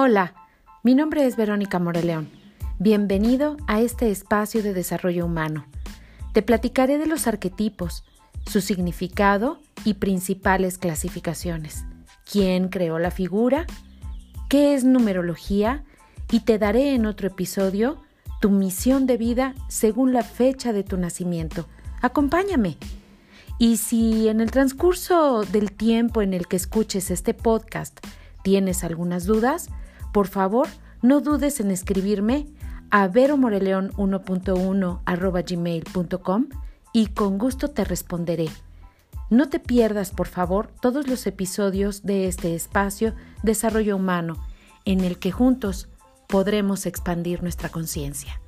Hola, mi nombre es Verónica Moreleón. Bienvenido a este espacio de desarrollo humano. Te platicaré de los arquetipos, su significado y principales clasificaciones. ¿Quién creó la figura? ¿Qué es numerología? Y te daré en otro episodio tu misión de vida según la fecha de tu nacimiento. Acompáñame. Y si en el transcurso del tiempo en el que escuches este podcast tienes algunas dudas, por favor, no dudes en escribirme a veromoreleon1.1 y con gusto te responderé. No te pierdas, por favor, todos los episodios de este espacio Desarrollo Humano, en el que juntos podremos expandir nuestra conciencia.